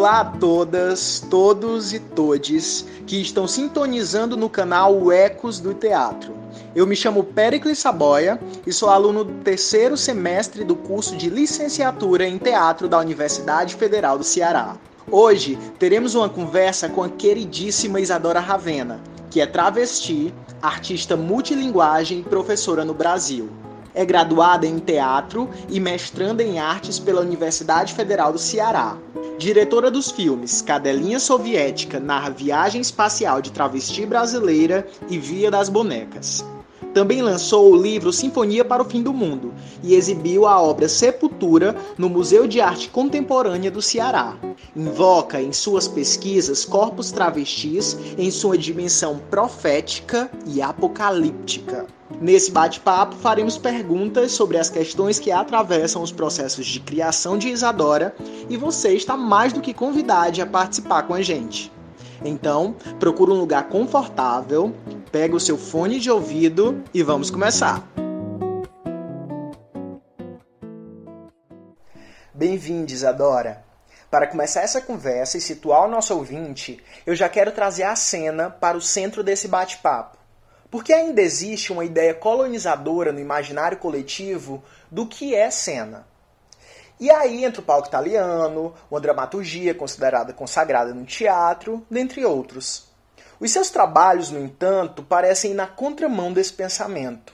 Olá a todas, todos e todes que estão sintonizando no canal Ecos do Teatro. Eu me chamo Pericles Saboia e sou aluno do terceiro semestre do curso de licenciatura em teatro da Universidade Federal do Ceará. Hoje teremos uma conversa com a queridíssima Isadora Ravena, que é travesti, artista multilinguagem e professora no Brasil. É graduada em teatro e mestranda em artes pela Universidade Federal do Ceará. Diretora dos filmes Cadelinha Soviética narra viagem espacial de travesti brasileira e Via das Bonecas. Também lançou o livro Sinfonia para o Fim do Mundo e exibiu a obra Sepultura no Museu de Arte Contemporânea do Ceará. Invoca em suas pesquisas corpos travestis em sua dimensão profética e apocalíptica. Nesse bate-papo, faremos perguntas sobre as questões que atravessam os processos de criação de Isadora e você está mais do que convidado a participar com a gente. Então, procure um lugar confortável, pega o seu fone de ouvido e vamos começar. Bem-vindo, Isadora! Para começar essa conversa e situar o nosso ouvinte, eu já quero trazer a cena para o centro desse bate-papo. Porque ainda existe uma ideia colonizadora no imaginário coletivo do que é cena. E aí entra o palco italiano, uma dramaturgia considerada consagrada no teatro, dentre outros. Os seus trabalhos, no entanto, parecem ir na contramão desse pensamento.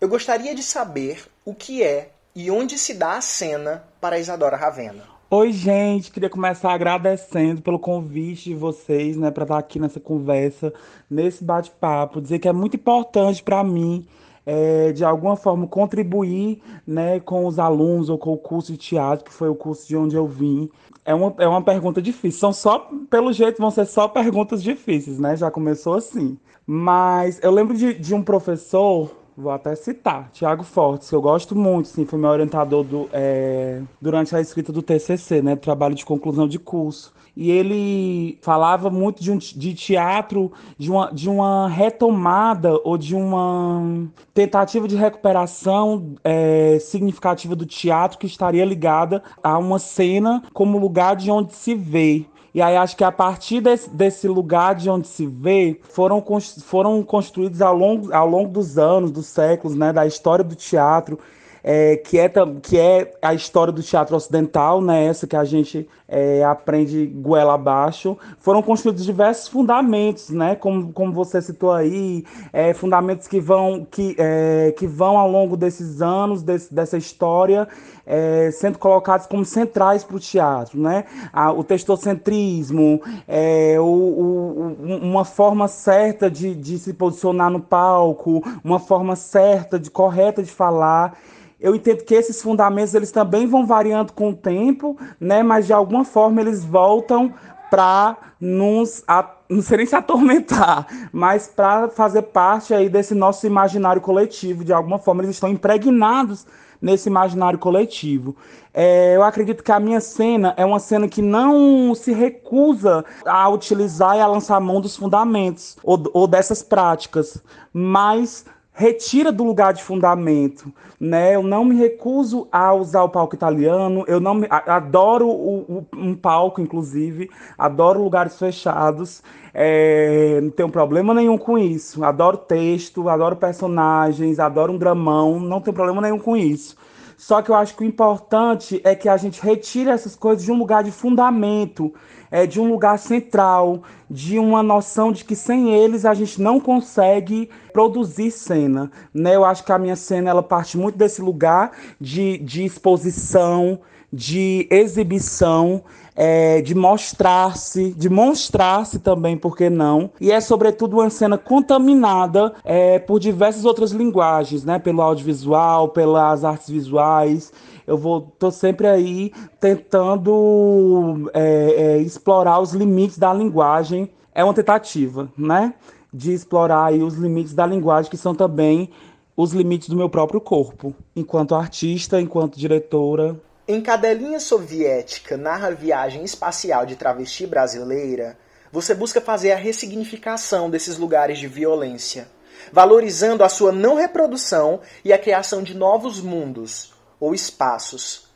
Eu gostaria de saber o que é e onde se dá a cena para Isadora Ravena. Oi, gente, queria começar agradecendo pelo convite de vocês, né, para estar aqui nessa conversa, nesse bate-papo, dizer que é muito importante para mim, é, de alguma forma, contribuir, né, com os alunos ou com o curso de teatro, que foi o curso de onde eu vim. É uma, é uma pergunta difícil, são só, pelo jeito, vão ser só perguntas difíceis, né, já começou assim. Mas eu lembro de, de um professor Vou até citar, Tiago Fortes, que eu gosto muito, sim, foi meu orientador do, é, durante a escrita do TCC, né, trabalho de conclusão de curso. E ele falava muito de, um, de teatro, de uma, de uma retomada ou de uma tentativa de recuperação é, significativa do teatro que estaria ligada a uma cena como lugar de onde se vê. E aí acho que a partir desse, desse lugar de onde se vê, foram, foram construídos ao longo, ao longo dos anos, dos séculos, né, da história do teatro, é, que, é, que é a história do teatro ocidental, né, essa que a gente é, aprende goela abaixo, foram construídos diversos fundamentos, né, como, como você citou aí, é, fundamentos que vão, que, é, que vão ao longo desses anos, desse, dessa história, é, sendo colocados como centrais para o teatro, né, a, o textocentrismo, é, o, o, uma forma certa de, de se posicionar no palco, uma forma certa, de correta de falar, eu entendo que esses fundamentos eles também vão variando com o tempo, né? Mas de alguma forma eles voltam para nos não sei nem se atormentar, mas para fazer parte aí desse nosso imaginário coletivo, de alguma forma eles estão impregnados nesse imaginário coletivo. É, eu acredito que a minha cena é uma cena que não se recusa a utilizar e a lançar mão dos fundamentos ou, ou dessas práticas, mas retira do lugar de fundamento, né? Eu não me recuso a usar o palco italiano, eu não me, adoro o, o, um palco, inclusive, adoro lugares fechados, é, não tenho problema nenhum com isso. Adoro texto, adoro personagens, adoro um dramão, não tenho problema nenhum com isso. Só que eu acho que o importante é que a gente retire essas coisas de um lugar de fundamento é, de um lugar central, de uma noção de que sem eles a gente não consegue produzir cena. Né? Eu acho que a minha cena ela parte muito desse lugar de, de exposição, de exibição, é, de mostrar-se, de mostrar-se também, por que não? E é sobretudo uma cena contaminada é, por diversas outras linguagens, né? Pelo audiovisual, pelas artes visuais eu vou tô sempre aí tentando é, é, explorar os limites da linguagem. É uma tentativa, né? De explorar os limites da linguagem, que são também os limites do meu próprio corpo, enquanto artista, enquanto diretora. Em Cadelinha Soviética narra viagem espacial de travesti brasileira, você busca fazer a ressignificação desses lugares de violência, valorizando a sua não reprodução e a criação de novos mundos, ou espaços.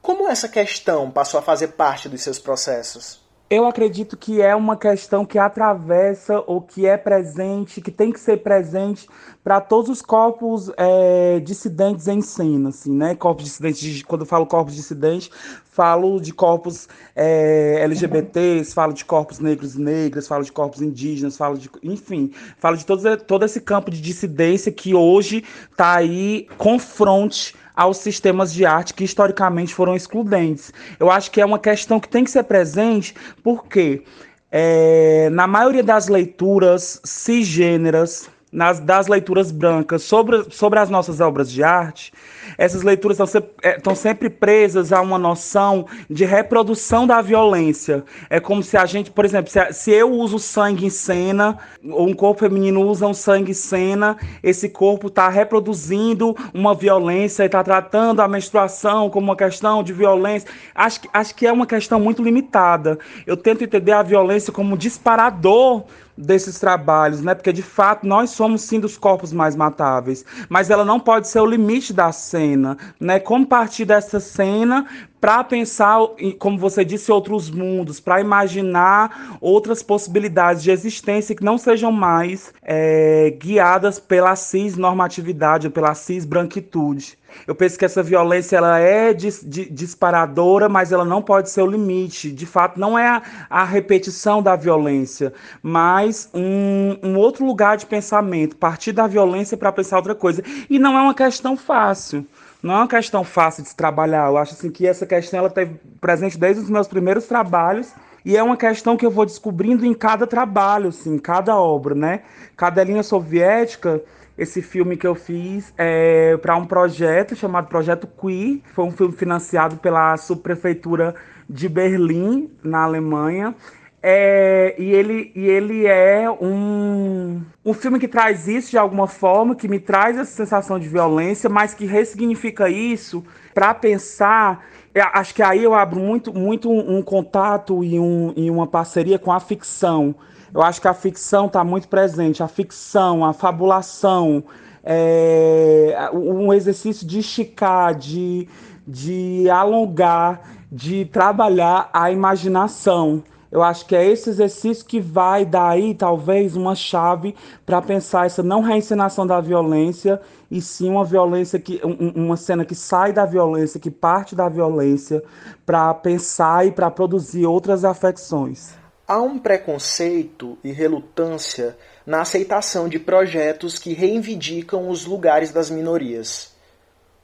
Como essa questão passou a fazer parte dos seus processos? Eu acredito que é uma questão que atravessa ou que é presente, que tem que ser presente para todos os corpos é, dissidentes em cena, assim, né? Corpos dissidentes, quando eu falo corpos dissidentes, falo de corpos é, LGBTs, falo de corpos negros e negras, falo de corpos indígenas, falo de, enfim, falo de todo, todo esse campo de dissidência que hoje está aí confronte aos sistemas de arte que historicamente foram excludentes. Eu acho que é uma questão que tem que ser presente, porque é, na maioria das leituras cisgêneras, nas, das leituras brancas sobre, sobre as nossas obras de arte, essas leituras estão, estão sempre presas a uma noção de reprodução da violência. É como se a gente, por exemplo, se, se eu uso sangue em cena, ou um corpo feminino usa um sangue em cena, esse corpo está reproduzindo uma violência e está tratando a menstruação como uma questão de violência. Acho, acho que é uma questão muito limitada. Eu tento entender a violência como um disparador desses trabalhos, né? Porque de fato nós somos sim dos corpos mais matáveis, mas ela não pode ser o limite da cena, né? Como partir dessa cena para pensar, como você disse, outros mundos, para imaginar outras possibilidades de existência que não sejam mais é, guiadas pela cis normatividade, pela cis branquitude. Eu penso que essa violência ela é dis, disparadora, mas ela não pode ser o limite. De fato, não é a, a repetição da violência, mas um, um, outro lugar de pensamento, partir da violência para pensar outra coisa. E não é uma questão fácil. Não é uma questão fácil de se trabalhar. Eu acho assim, que essa questão ela teve presente desde os meus primeiros trabalhos e é uma questão que eu vou descobrindo em cada trabalho, assim, em cada obra, né? Cada linha soviética esse filme que eu fiz é, para um projeto chamado Projeto Queer. Foi um filme financiado pela subprefeitura de Berlim, na Alemanha. É, e, ele, e ele é um, um filme que traz isso de alguma forma, que me traz essa sensação de violência, mas que ressignifica isso para pensar. Acho que aí eu abro muito, muito um, um contato e, um, e uma parceria com a ficção eu acho que a ficção está muito presente, a ficção, a fabulação, é, um exercício de esticar, de, de alongar, de trabalhar a imaginação. Eu acho que é esse exercício que vai dar aí, talvez, uma chave para pensar essa não reencenação da violência, e sim uma violência que. uma cena que sai da violência, que parte da violência, para pensar e para produzir outras afecções. Há um preconceito e relutância na aceitação de projetos que reivindicam os lugares das minorias.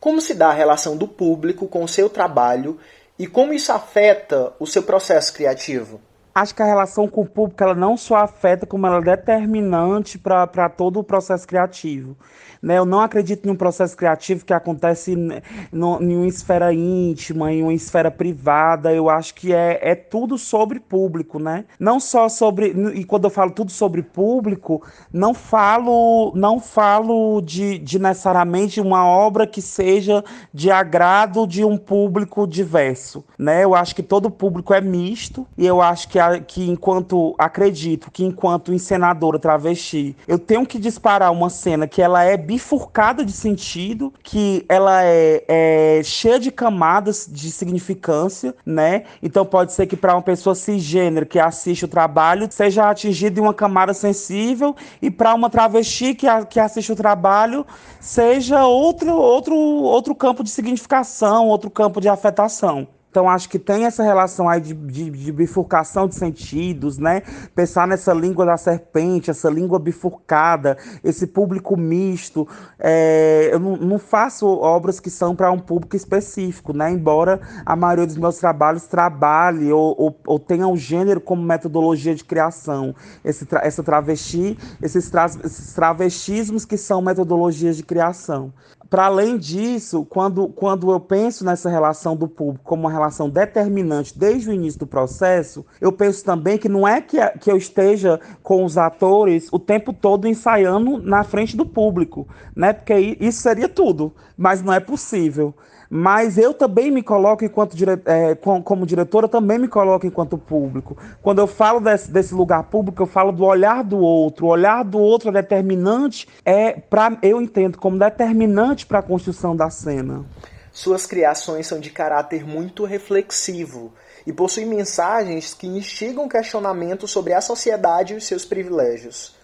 Como se dá a relação do público com o seu trabalho e como isso afeta o seu processo criativo? Acho que a relação com o público ela não só afeta, como ela é determinante para todo o processo criativo. Né? Eu não acredito em um processo criativo que acontece em uma esfera íntima, em uma esfera privada. Eu acho que é, é tudo sobre público, né? Não só sobre. E quando eu falo tudo sobre público, não falo, não falo de, de necessariamente uma obra que seja de agrado de um público diverso. Né? Eu acho que todo público é misto, e eu acho que, que enquanto acredito que enquanto encenadora travesti, eu tenho que disparar uma cena que ela é bifurcada de sentido, que ela é, é cheia de camadas de significância, né? Então pode ser que para uma pessoa cisgênero que assiste o trabalho seja atingido em uma camada sensível e para uma travesti que, a, que assiste o trabalho seja outro, outro, outro campo de significação, outro campo de afetação. Então, acho que tem essa relação aí de, de, de, bifurcação de sentidos, né? Pensar nessa língua da serpente, essa língua bifurcada, esse público misto. É, eu não, não, faço obras que são para um público específico, né? Embora a maioria dos meus trabalhos trabalhe ou, ou, ou tenha um gênero como metodologia de criação. Esse, essa travesti, esses, tra, esses travestismos que são metodologias de criação para além disso, quando, quando eu penso nessa relação do público como uma relação determinante desde o início do processo, eu penso também que não é que, que eu esteja com os atores o tempo todo ensaiando na frente do público, né? Porque isso seria tudo, mas não é possível. Mas eu também me coloco enquanto dire... É, como diretora, também me coloco enquanto público. Quando eu falo desse, desse lugar público, eu falo do olhar do outro. O olhar do outro é determinante, é para eu entendo como determinante para a construção da cena. Suas criações são de caráter muito reflexivo e possuem mensagens que instigam questionamento sobre a sociedade e os seus privilégios.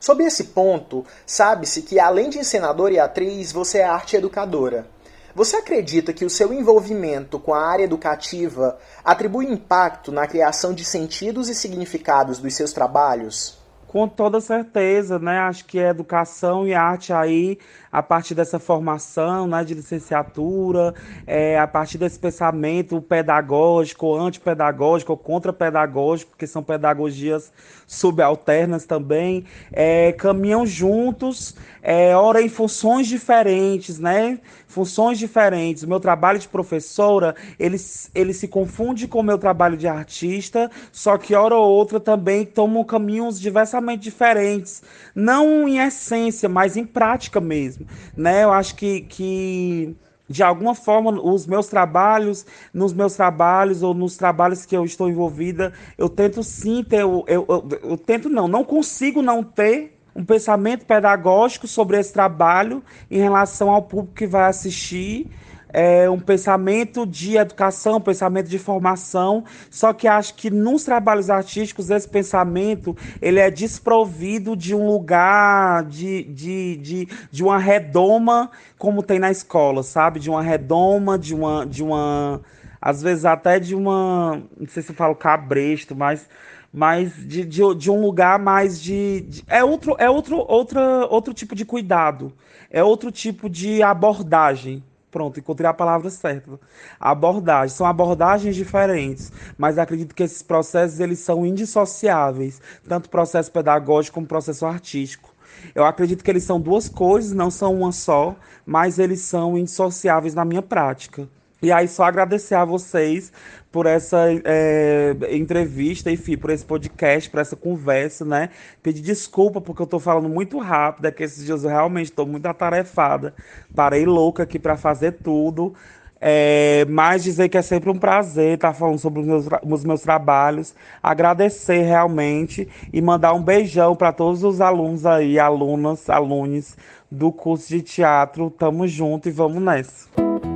Sob esse ponto, sabe-se que além de encenadora e atriz, você é arte educadora. Você acredita que o seu envolvimento com a área educativa atribui impacto na criação de sentidos e significados dos seus trabalhos? Com toda certeza, né? Acho que a educação e arte aí, a partir dessa formação né, de licenciatura, é, a partir desse pensamento pedagógico, antipedagógico, contra-pedagógico, que são pedagogias subalternas também, é, caminham juntos, é, ora em funções diferentes, né? Funções diferentes. O meu trabalho de professora, ele, ele se confunde com o meu trabalho de artista, só que hora ou outra também tomam caminhos diversamente diferentes. Não em essência, mas em prática mesmo, né? Eu acho que... que de alguma forma, os meus trabalhos, nos meus trabalhos ou nos trabalhos que eu estou envolvida, eu tento sim ter, eu, eu, eu, eu tento não, não consigo não ter um pensamento pedagógico sobre esse trabalho em relação ao público que vai assistir é, um pensamento de educação, um pensamento de formação, só que acho que nos trabalhos artísticos esse pensamento ele é desprovido de um lugar, de, de, de, de uma redoma como tem na escola, sabe? De uma redoma, de uma, de uma às vezes até de uma, não sei se eu falo cabresto, mas mas de, de, de, um lugar mais de, de, é outro é outro outra, outro tipo de cuidado é outro tipo de abordagem Pronto, encontrei a palavra certa. Abordagem. São abordagens diferentes, mas acredito que esses processos eles são indissociáveis, tanto processo pedagógico como processo artístico. Eu acredito que eles são duas coisas, não são uma só, mas eles são indissociáveis na minha prática. E aí, só agradecer a vocês por essa é, entrevista, enfim, por esse podcast, por essa conversa, né? Pedir desculpa porque eu tô falando muito rápido, é que esses dias eu realmente estou muito atarefada. Parei louca aqui para fazer tudo. É, mas dizer que é sempre um prazer estar falando sobre os meus, os meus trabalhos, agradecer realmente e mandar um beijão para todos os alunos aí, alunas, alunos do curso de teatro. Tamo junto e vamos nessa.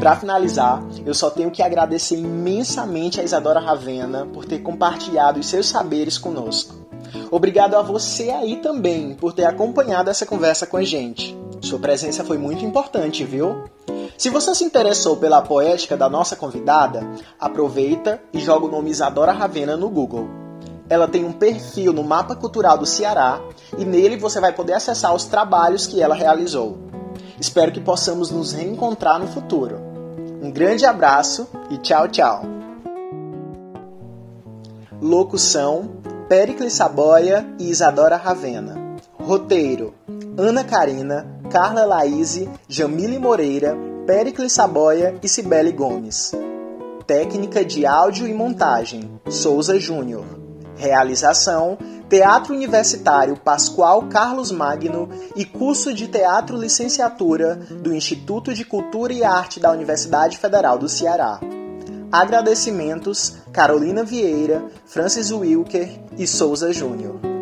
Para finalizar, eu só tenho que agradecer imensamente a Isadora Ravena por ter compartilhado os seus saberes conosco. Obrigado a você aí também por ter acompanhado essa conversa com a gente. Sua presença foi muito importante, viu? Se você se interessou pela poética da nossa convidada, aproveita e joga o nome Isadora Ravena no Google. Ela tem um perfil no Mapa Cultural do Ceará e nele você vai poder acessar os trabalhos que ela realizou. Espero que possamos nos reencontrar no futuro. Um grande abraço e tchau, tchau. Locução: Pericles Saboia e Isadora Ravena. Roteiro: Ana Karina, Carla Laíse, Jamile Moreira, Pericles Saboia e Cibele Gomes. Técnica de áudio e montagem: Souza Júnior. Realização: Teatro Universitário Pascoal Carlos Magno e curso de Teatro Licenciatura do Instituto de Cultura e Arte da Universidade Federal do Ceará. Agradecimentos Carolina Vieira, Francis Wilker e Souza Júnior.